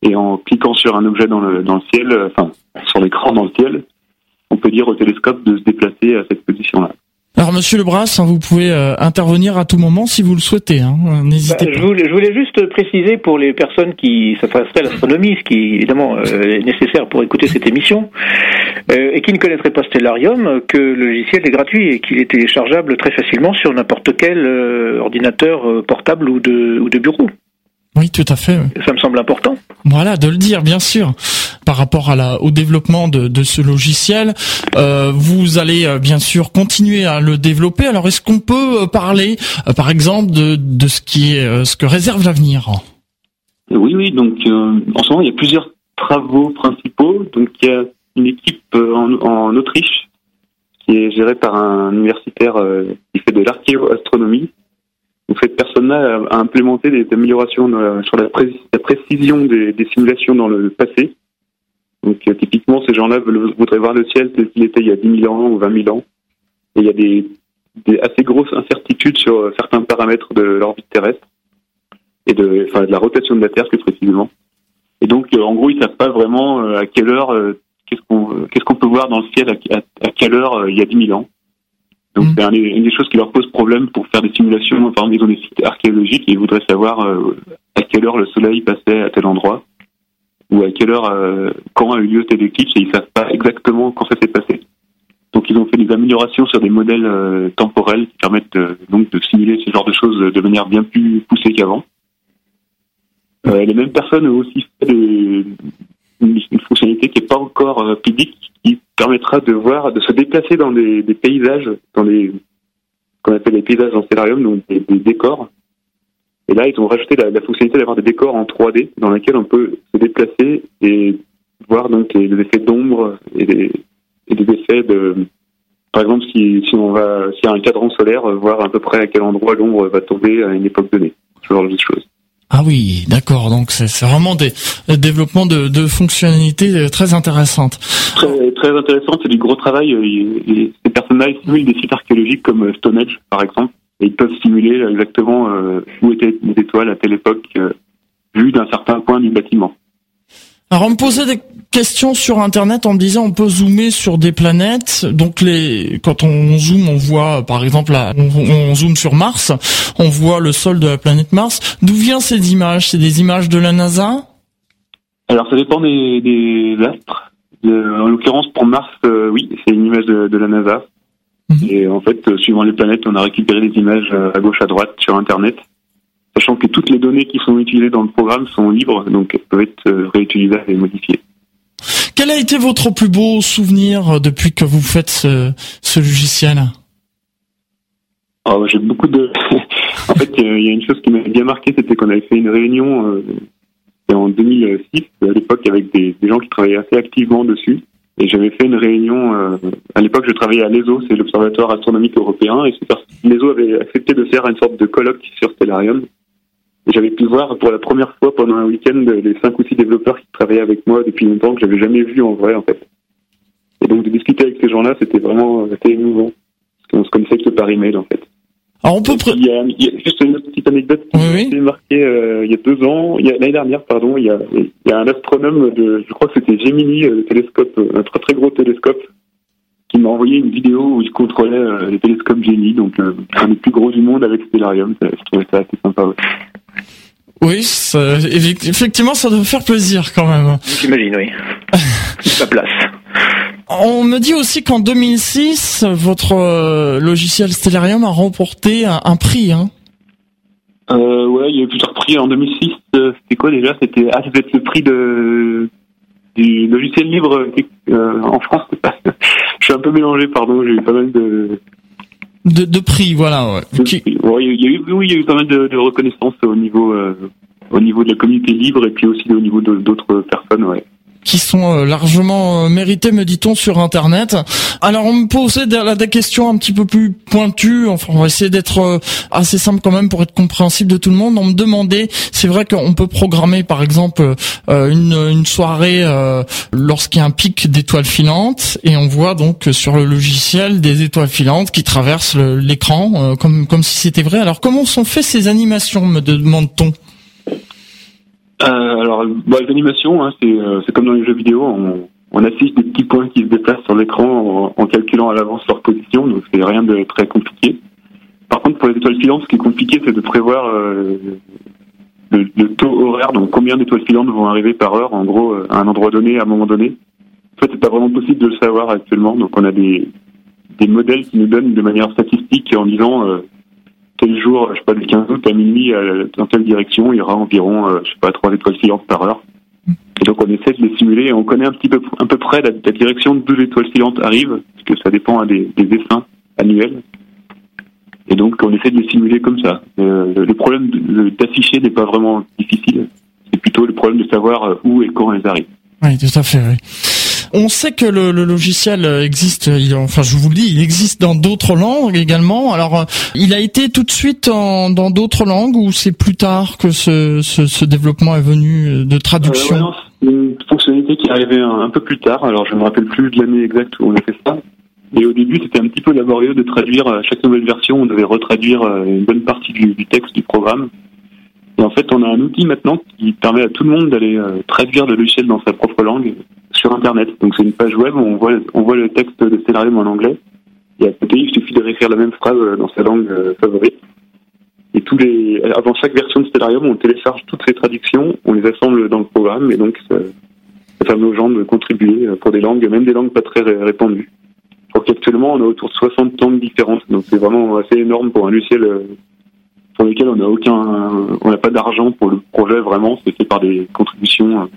Speaker 4: et en cliquant sur un objet dans le dans le ciel, euh, enfin sur l'écran dans le ciel, on peut dire au télescope de se déplacer à cette position-là.
Speaker 1: Alors, Monsieur Lebras, hein, vous pouvez euh, intervenir à tout moment si vous le souhaitez. Hein, N'hésitez bah,
Speaker 2: pas. Je voulais, je voulais, juste préciser pour les personnes qui s'intéresseraient à l'astronomie, ce qui évidemment euh, est nécessaire pour écouter cette émission, euh, et qui ne connaîtraient pas Stellarium, que le logiciel est gratuit et qu'il est téléchargeable très facilement sur n'importe quel ordinateur portable ou de, ou de bureau.
Speaker 1: Oui, tout à fait.
Speaker 2: Ça me semble important.
Speaker 1: Voilà, de le dire, bien sûr. Par rapport à la, au développement de, de ce logiciel, euh, vous allez euh, bien sûr continuer à le développer. Alors, est-ce qu'on peut euh, parler, euh, par exemple, de, de ce qui est, ce que réserve l'avenir?
Speaker 4: Oui, oui. Donc, en ce moment, il y a plusieurs travaux principaux. Donc, il y a une équipe en, en Autriche qui est gérée par un universitaire qui fait de l'archéoastronomie donc cette personne-là a, implémenté des, améliorations sur la, précision des, simulations dans le passé. Donc euh, typiquement, ces gens-là voudraient voir le ciel tel qu'il était il y a 10 000 ans ou 20 000 ans. Et il y a des, assez grosses incertitudes sur euh, certains paramètres de l'orbite terrestre et de, la rotation de la Terre plus précisément. Et donc, euh, en gros, ils savent pas vraiment à quelle heure, qu'est-ce qu'on qu'est-ce qu'on peut voir dans le ciel à, à quelle heure il y a 10 000 ans. Donc mm. c'est une des choses qui leur pose problème pour faire des simulations. Enfin, ils ont des sites archéologiques et ils voudraient savoir euh, à quelle heure le soleil passait à tel endroit ou à quelle heure, euh, quand a eu lieu tel éclipse et ils savent pas exactement quand ça s'est passé. Donc ils ont fait des améliorations sur des modèles euh, temporels qui permettent donc de simuler ce genre de choses de manière bien plus poussée qu'avant. les mêmes personnes ont aussi fait des, une, fonctionnalité qui n'est pas encore euh, publique, qui permettra de voir, de se déplacer dans des, paysages, dans des qu'on appelle les paysages en scénarium, donc des, décors. Et là, ils ont rajouté la, fonctionnalité d'avoir des décors en 3D dans lesquels on peut se déplacer et voir donc les, effets d'ombre et des effets de par exemple, si, si on va, s'il y a un cadran solaire, voir à peu près à quel endroit l'ombre va tomber à une époque donnée, ce genre de choses.
Speaker 1: Ah oui, d'accord. Donc c'est vraiment des, développements de, de, fonctionnalités très intéressantes.
Speaker 4: Très, très intéressant. C'est du gros travail. Ces personnes-là simulent des sites archéologiques comme Stonehenge, par exemple, et ils peuvent simuler exactement où étaient les étoiles à telle époque, vu d'un certain point du bâtiment.
Speaker 1: Alors on me posait des questions sur internet en me disant on peut zoomer sur des planètes. Donc les quand on zoome, on voit par exemple là, on, zoome sur Mars, on voit le sol de la planète Mars. D'où viennent ces images? C'est des images de la NASA?
Speaker 4: Alors ça dépend des, des astres. en l'occurrence pour Mars, euh, oui, c'est une image de, la NASA. Mhm. Et en fait, euh, suivant les planètes, on a récupéré des images euh, à gauche à droite sur Internet sachant que toutes les données qui sont utilisées dans le programme sont libres, donc elles peuvent être euh, réutilisables et modifiées.
Speaker 1: Quel a été votre plus beau souvenir euh, depuis que vous faites ce, logiciel?
Speaker 4: Oh, J'ai beaucoup de... [laughs] en fait, il y a une chose qui m'a bien marqué, c'était qu'on avait fait une réunion euh, en 2006, à l'époque, avec des, gens qui travaillaient assez activement dessus. Et j'avais fait une réunion, à l'époque je travaillais à l'ESO, c'est l'Observatoire astronomique européen, et l'ESO avait accepté de faire une sorte de colloque sur Stellarium. J'avais pu voir pour la première fois pendant un week-end les cinq ou six développeurs qui travaillaient avec moi depuis longtemps que j'avais jamais vu en vrai en fait. Et donc de discuter avec ces gens-là, c'était vraiment assez émouvant. Parce qu'on se connaissait que par email en fait.
Speaker 1: Alors on peut
Speaker 4: il, y a, il y a juste une petite anecdote qui oui, m'a marqué euh, il y a deux ans, l'année dernière pardon, il y, a, il y a un astronome de, je crois que c'était Gemini, euh, le télescope, euh, un très très gros télescope, qui m'a envoyé une vidéo où il contrôlait euh, le télescope Gemini, donc un des plus gros du monde avec Stellarium. Je trouvais ça assez sympa. Ouais.
Speaker 1: Oui, effectivement, ça doit faire plaisir quand même.
Speaker 2: J'imagine, oui. La place.
Speaker 1: On me dit aussi qu'en 2006, votre euh, logiciel Stellarium a remporté un, prix. Hein.
Speaker 4: Euh, ouais, il y a eu plusieurs prix en 2006. Euh, c'était quoi déjà? C'était ah, c'était le prix de du logiciel libre euh, en France. [laughs] Je suis un peu mélangé, pardon. J'ai eu pas mal de
Speaker 1: de, de prix, voilà. Ouais.
Speaker 4: il y a eu, oui, il y a eu pas mal de, de reconnaissance au niveau, euh, au niveau de la communauté libre et puis aussi au niveau d'autres personnes, ouais
Speaker 1: qui sont euh, largement euh, mérités, me dit-on, sur Internet. Alors, on me posait des questions un petit peu plus pointues. Enfin, on va essayer d'être euh, assez simple quand même pour être compréhensible de tout le monde. On me demandait, c'est vrai qu'on peut programmer, par exemple, une, une soirée lorsqu'il y a un pic d'étoiles filantes, et on voit donc sur le logiciel des étoiles filantes qui traversent l'écran, comme comme si c'était vrai. Alors, comment sont faites ces animations, me demande-t-on?
Speaker 4: Alors, bah, les animations, hein, euh, c'est comme dans les jeux vidéo, on, on, affiche des petits points qui se déplacent sur l'écran en, calculant à l'avance leur position, donc c'est rien de très compliqué. Par contre, pour les étoiles filantes, ce qui est compliqué, c'est de prévoir euh, le, le, taux horaire, donc combien d'étoiles filantes vont arriver par heure, en gros, euh, à un endroit donné, à un moment donné. En fait, c'est pas vraiment possible de le savoir actuellement, donc on a des, des modèles qui nous donnent de manière statistique en disant tel jour, je sais pas, le 15 août à minuit, euh, dans telle direction, il y aura environ, euh, je sais pas, trois étoiles filantes par heure. Et donc on essaie de les simuler et on connaît un petit peu, un peu près la, direction d'où l'étoile filante arrive, parce que ça dépend des, des dessins annuels. Et donc on essaie de les simuler comme ça. Euh, le problème d'afficher n'est pas vraiment difficile, c'est plutôt le problème de savoir où et quand elles arrivent.
Speaker 1: Oui, tout à fait. Oui. On sait que le, logiciel existe, enfin je vous le dis, il existe dans d'autres langues également. Alors, il a été tout de suite dans d'autres langues ou c'est plus tard que ce, développement est venu de traduction
Speaker 4: euh, une fonctionnalité qui est arrivée un, peu plus tard. Alors, je ne me rappelle plus de l'année exacte où on a fait ça. Et au début, c'était un petit peu laborieux de traduire à chaque nouvelle version. On devait retraduire euh, une bonne partie du, texte du programme. Et en fait, on a un outil maintenant qui permet à tout le monde d'aller euh, traduire le logiciel dans sa propre langue sur Internet. Donc c'est une page web où on voit, on voit le texte de Stellarium en anglais. Et à côté, il suffit de réécrire la même phrase euh, dans sa langue euh, favorite. Et tous les, avant chaque version de Stellarium, on télécharge toutes ces traductions, on les assemble dans le programme, et donc ça, permet aux gens de contribuer euh, pour des langues, même des langues pas très répandues. Donc actuellement, on a autour de 60 langues différentes, donc c'est vraiment assez énorme pour un logiciel pour lequel on n'a aucun, on n'a pas d'argent pour le projet vraiment, c'est fait par des contributions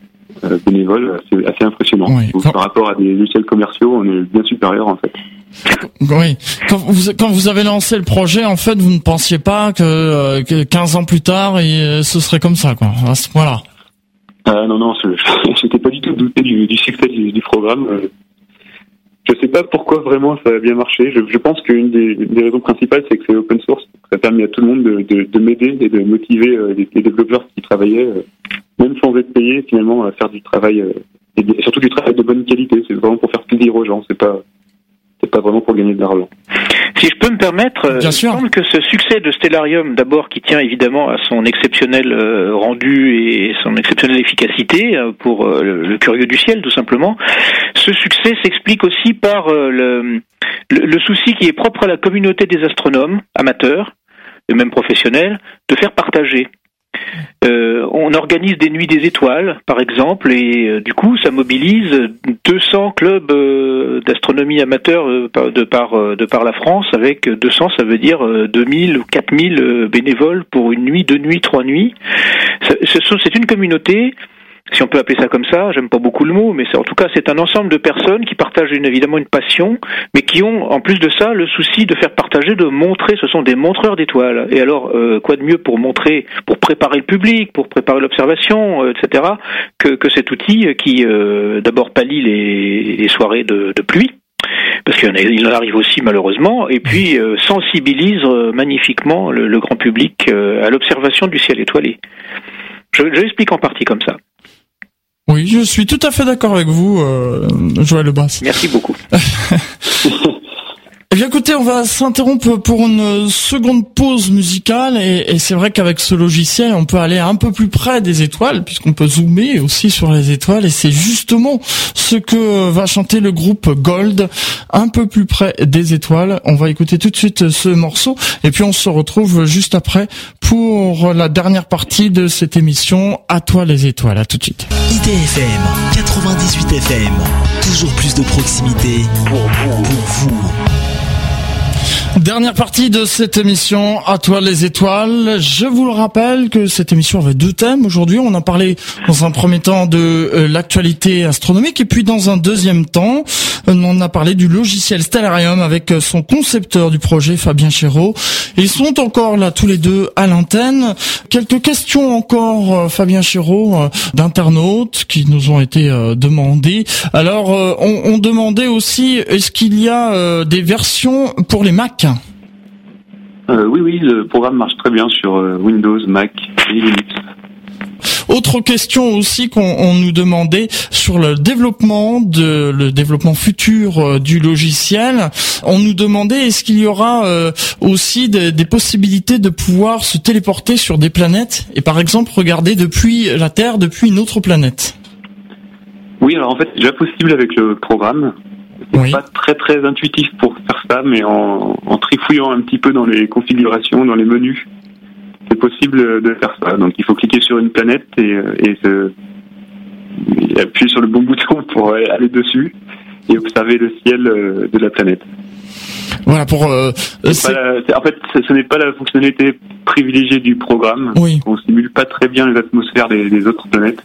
Speaker 4: bénévoles, c'est assez impressionnant. Par rapport à des logiciels commerciaux, on est bien supérieur en fait.
Speaker 1: Oui. Quand vous, quand vous avez lancé le projet, en fait, vous ne pensiez pas que, que 15 ans plus tard, et, euh, ce serait comme ça, quoi, à ce point-là?
Speaker 4: Euh, non, non, j'étais [laughs] pas du tout douté du, du succès du, du programme. Je sais pas pourquoi vraiment ça a bien marché. Je, je pense qu'une des, des, raisons principales, c'est que c'est open source. Ça a permis à tout le monde de, de, de m'aider et de motiver euh, les, développeurs qui travaillaient, euh, même sans être payés, finalement, à faire du travail, euh, et, surtout du travail de bonne qualité. C'est vraiment pour faire plaisir aux gens. C'est pas c'est pas vraiment pour gagner de l'argent.
Speaker 2: Si je peux me permettre, euh, Bien il semble que ce succès de Stellarium, d'abord qui tient évidemment à son exceptionnel euh, rendu et son exceptionnelle efficacité euh, pour le, curieux du ciel, tout simplement, ce succès s'explique aussi par le, le, souci qui est propre à la communauté des astronomes, amateurs, et même professionnels, de faire partager euh, on organise des nuits des étoiles, par exemple, et euh, du coup, ça mobilise 200 clubs euh, d'astronomie amateur de par de par la France. Avec 200, ça veut dire 2000 ou 4000 bénévoles pour une nuit, deux nuits, trois nuits. C'est une communauté si on peut appeler ça comme ça, j'aime pas beaucoup le mot, mais en tout cas c'est un ensemble de personnes qui partagent évidemment une passion, mais qui ont en plus de ça le souci de faire partager, de montrer. Ce sont des montreurs d'étoiles. Et alors euh, quoi de mieux pour montrer, pour préparer le public, pour préparer l'observation, euh, etc. Que, que, cet outil qui euh, d'abord pallie les, les soirées de, de pluie parce qu'il en arrive aussi malheureusement, et puis sensibilise magnifiquement le, grand public à l'observation du ciel étoilé. Je, je l'explique en partie comme ça.
Speaker 1: Oui, je suis tout à fait d'accord avec vous, euh, Joël Lebras.
Speaker 2: Merci beaucoup. [laughs]
Speaker 1: Eh bien écoutez, on va s'interrompre pour une seconde pause musicale et, c'est vrai qu'avec ce logiciel, on peut aller un peu plus près des étoiles puisqu'on peut zoomer aussi sur les étoiles et c'est justement ce que va chanter le groupe Gold, un peu plus près des étoiles. On va écouter tout de suite ce morceau et puis on se retrouve juste après pour la dernière partie de cette émission À toi les étoiles. À tout de suite.
Speaker 3: IDFM 98 FM, toujours plus de proximité.
Speaker 1: Dernière partie de cette émission, à toi les étoiles. Je vous le rappelle que cette émission avait deux thèmes. Aujourd'hui, on a parlé dans un premier temps de euh, l'actualité astronomique et puis dans un deuxième temps, euh, on a parlé du logiciel Stellarium avec euh, son concepteur du projet, Fabien Chéreau. Ils sont encore là tous les deux à l'antenne. Quelques questions encore, Fabien Chéreau, d'internautes qui nous ont été demandées. Alors, on, on demandait aussi, est-ce qu'il y a des versions pour les Mac?
Speaker 4: Euh, oui, oui, le programme marche très bien sur euh, Windows, Mac et Linux.
Speaker 1: Autre question aussi qu'on nous demandait sur le développement de le développement futur euh, du logiciel. On nous demandait est-ce qu'il y aura aussi des, possibilités de pouvoir se téléporter sur des planètes et par exemple regarder depuis la Terre depuis une autre planète?
Speaker 4: Oui, alors en fait c'est déjà possible avec le programme. C'est pas très très intuitif pour faire ça, mais en, en, trifouillant un petit peu dans les configurations, dans les menus, c'est possible de faire ça. Donc il faut cliquer sur une planète et, et, se, et appuyer sur le bon [laughs] bouton pour aller dessus et observer le ciel euh, de la planète.
Speaker 1: Voilà pour. Euh,
Speaker 4: en fait, ce n'est pas la fonctionnalité privilégiée du programme.
Speaker 1: Oui.
Speaker 4: On simule pas très bien les atmosphères des, des autres planètes.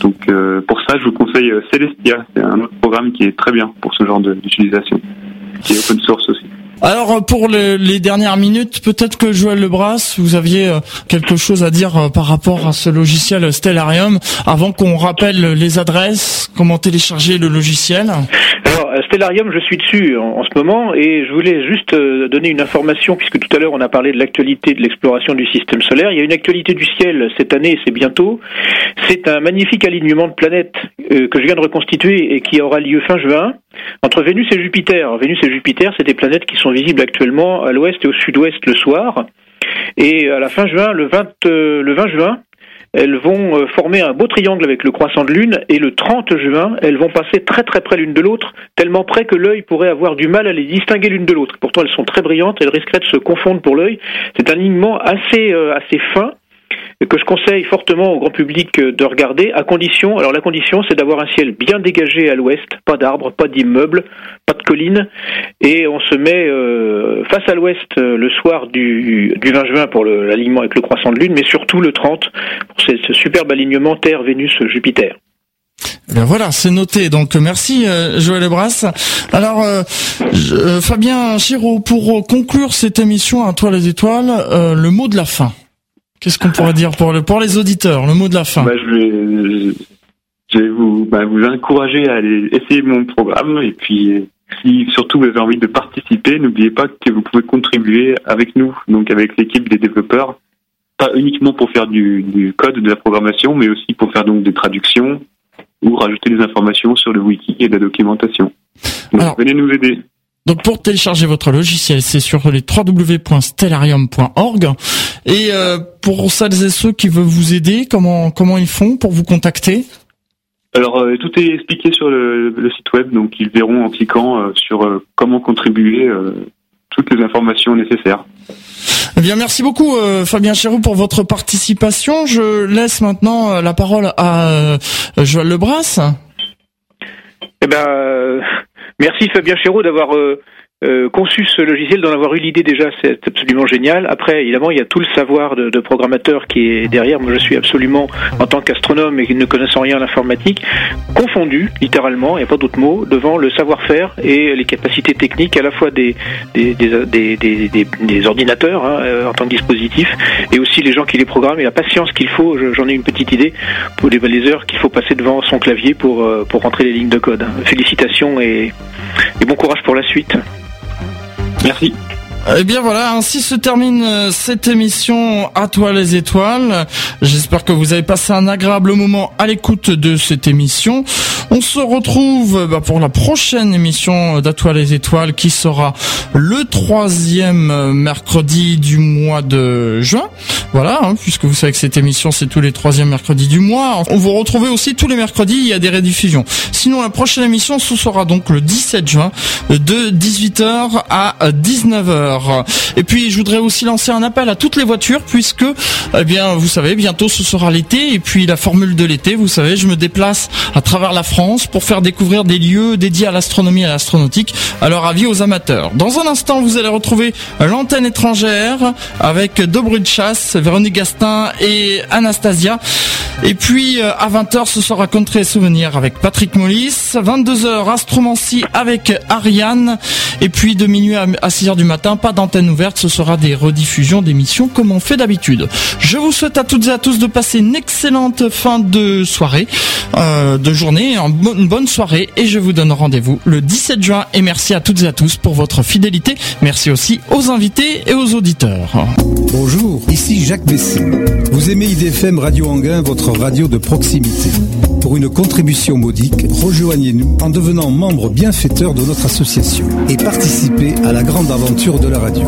Speaker 4: Donc euh, pour ça, je vous conseille euh, Celestia. C'est un autre programme qui est très bien pour ce genre d'utilisation, qui est open source aussi.
Speaker 1: Alors euh, pour les dernières minutes, peut-être que Joël Lebras, vous aviez quelque chose à dire par rapport à ce logiciel Stellarium, avant qu'on rappelle les adresses, comment télécharger le logiciel?
Speaker 2: Stellarium, je suis dessus en, ce moment et je voulais juste euh, donner une information puisque tout à l'heure on a parlé de l'actualité de l'exploration du système solaire. Il y a une actualité du ciel cette année, c'est bientôt. C'est un magnifique alignement de planètes euh, que je viens de reconstituer et qui aura lieu fin juin entre Vénus et Jupiter. Vénus et Jupiter, c'est des planètes qui sont visibles actuellement à l'ouest et au sud-ouest le soir. Et à la fin juin, le 20, euh, le 20 juin, elles vont euh, former un beau triangle avec le croissant de lune et le 30 juin, elles vont passer très très près l'une de l'autre, tellement près que l'œil pourrait avoir du mal à les distinguer l'une de l'autre. Pourtant, elles sont très brillantes, elles risqueraient de se confondre pour l'œil. C'est un alignement assez euh, assez fin que je conseille fortement au grand public euh, de regarder, à condition, alors la condition c'est d'avoir un ciel bien dégagé à l'ouest, pas d'arbres, pas d'immeubles, pas de collines, et on se met euh, face à l'ouest euh, le soir du, du 20 juin pour l'alignement avec le croissant de lune, mais surtout le 30 pour ce, superbe alignement Terre-Vénus-Jupiter.
Speaker 1: Eh voilà, c'est noté. Donc merci Joël Lebras. Alors Fabien Giraud, pour conclure cette émission à toi les étoiles, le mot de la fin. Qu'est-ce qu'on pourrait dire pour, le, pour les auditeurs, le mot de la fin
Speaker 4: bah, je, vais, je vais vous, bah, vous encourager à aller essayer mon programme et puis si surtout vous avez envie de participer, n'oubliez pas que vous pouvez contribuer avec nous, donc avec l'équipe des développeurs, pas uniquement pour faire du, du, code, de la programmation, mais aussi pour faire donc des traductions ou rajouter des informations sur le wiki et la documentation. Donc, venez nous aider.
Speaker 1: Donc pour télécharger votre logiciel, c'est sur les www.stellarium.org. Et euh, pour celles et ceux qui veulent vous aider, comment comment ils font pour vous contacter?
Speaker 4: Alors euh, tout est expliqué sur le, site web, donc ils verront en cliquant euh, sur euh, comment contribuer toutes les informations nécessaires.
Speaker 1: Eh bien, merci beaucoup Fabien Chéroux pour votre participation. Je laisse maintenant la parole à Joël Lebras.
Speaker 2: Eh ben, merci Fabien Chéroux d'avoir euh, conçu ce logiciel, d'en avoir eu l'idée déjà, c'est absolument génial. Après, évidemment, il y a tout le savoir de, de programmateur qui est derrière. Moi, je suis absolument, en tant qu'astronome et ne connaissant rien à l'informatique, confondu, littéralement, il n'y a pas d'autre mot, devant le savoir-faire et les capacités techniques à la fois des, des, des, des, des ordinateurs hein, euh, en tant que dispositif et aussi les gens qui les programment et la patience qu'il faut. J'en ai une petite idée pour les, heures qu'il faut passer devant son clavier pour, euh, pour rentrer les lignes de code. Félicitations et bon courage pour la suite.
Speaker 4: Merci.
Speaker 1: Eh bien voilà, ainsi se termine euh, cette émission À toi les étoiles. J'espère que vous avez passé un agréable moment à l'écoute de cette émission. On se retrouve bah, pour la prochaine émission d'À toi les étoiles qui sera le troisième euh, mercredi du mois de juin. Voilà, hein, puisque vous savez que cette émission c'est tous les troisièmes mercredis du mois. On vous retrouve aussi tous les mercredis, il y a des rediffusions. Sinon la prochaine émission ce sera donc le 17 juin de 18h à 19h. Et puis je voudrais aussi lancer un appel à toutes les voitures puisque, eh bien, vous savez, bientôt ce sera l'été et puis la formule de l'été, vous savez, je me déplace à travers la France pour faire découvrir des lieux dédiés à l'astronomie et à l'astronautique. Alors avis aux amateurs. Dans un instant, vous allez retrouver l'antenne étrangère avec deux Véronique Gastin et Anastasia. Et puis euh, à 20h, ce sera Contrée et Souvenirs avec Patrick Mollis. 22h, Astromancie avec Ariane. Et puis de minuit à 6h du matin, pas d'antenne ouverte, ce sera des rediffusions d'émissions comme on fait d'habitude. Je vous souhaite à toutes et à tous de passer une excellente fin de soirée, euh, de journée, une bonne soirée et je vous donne rendez-vous le 17 juin et merci à toutes et à tous pour votre fidélité. Merci aussi aux invités et aux auditeurs.
Speaker 5: Bonjour, ici Jacques Bessé. Vous aimez IDFM Radio Anguin, votre radio de proximité. Pour une contribution modique, rejoignez-nous en devenant membre bienfaiteur de notre association et participez à la grande aventure de la radio.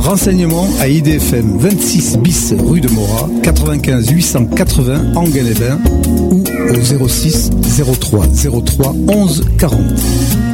Speaker 5: Renseignements à IDFM 26 bis rue de Mora, 95 880 Anguin-les-Bains ou au 06 03 03 11 40.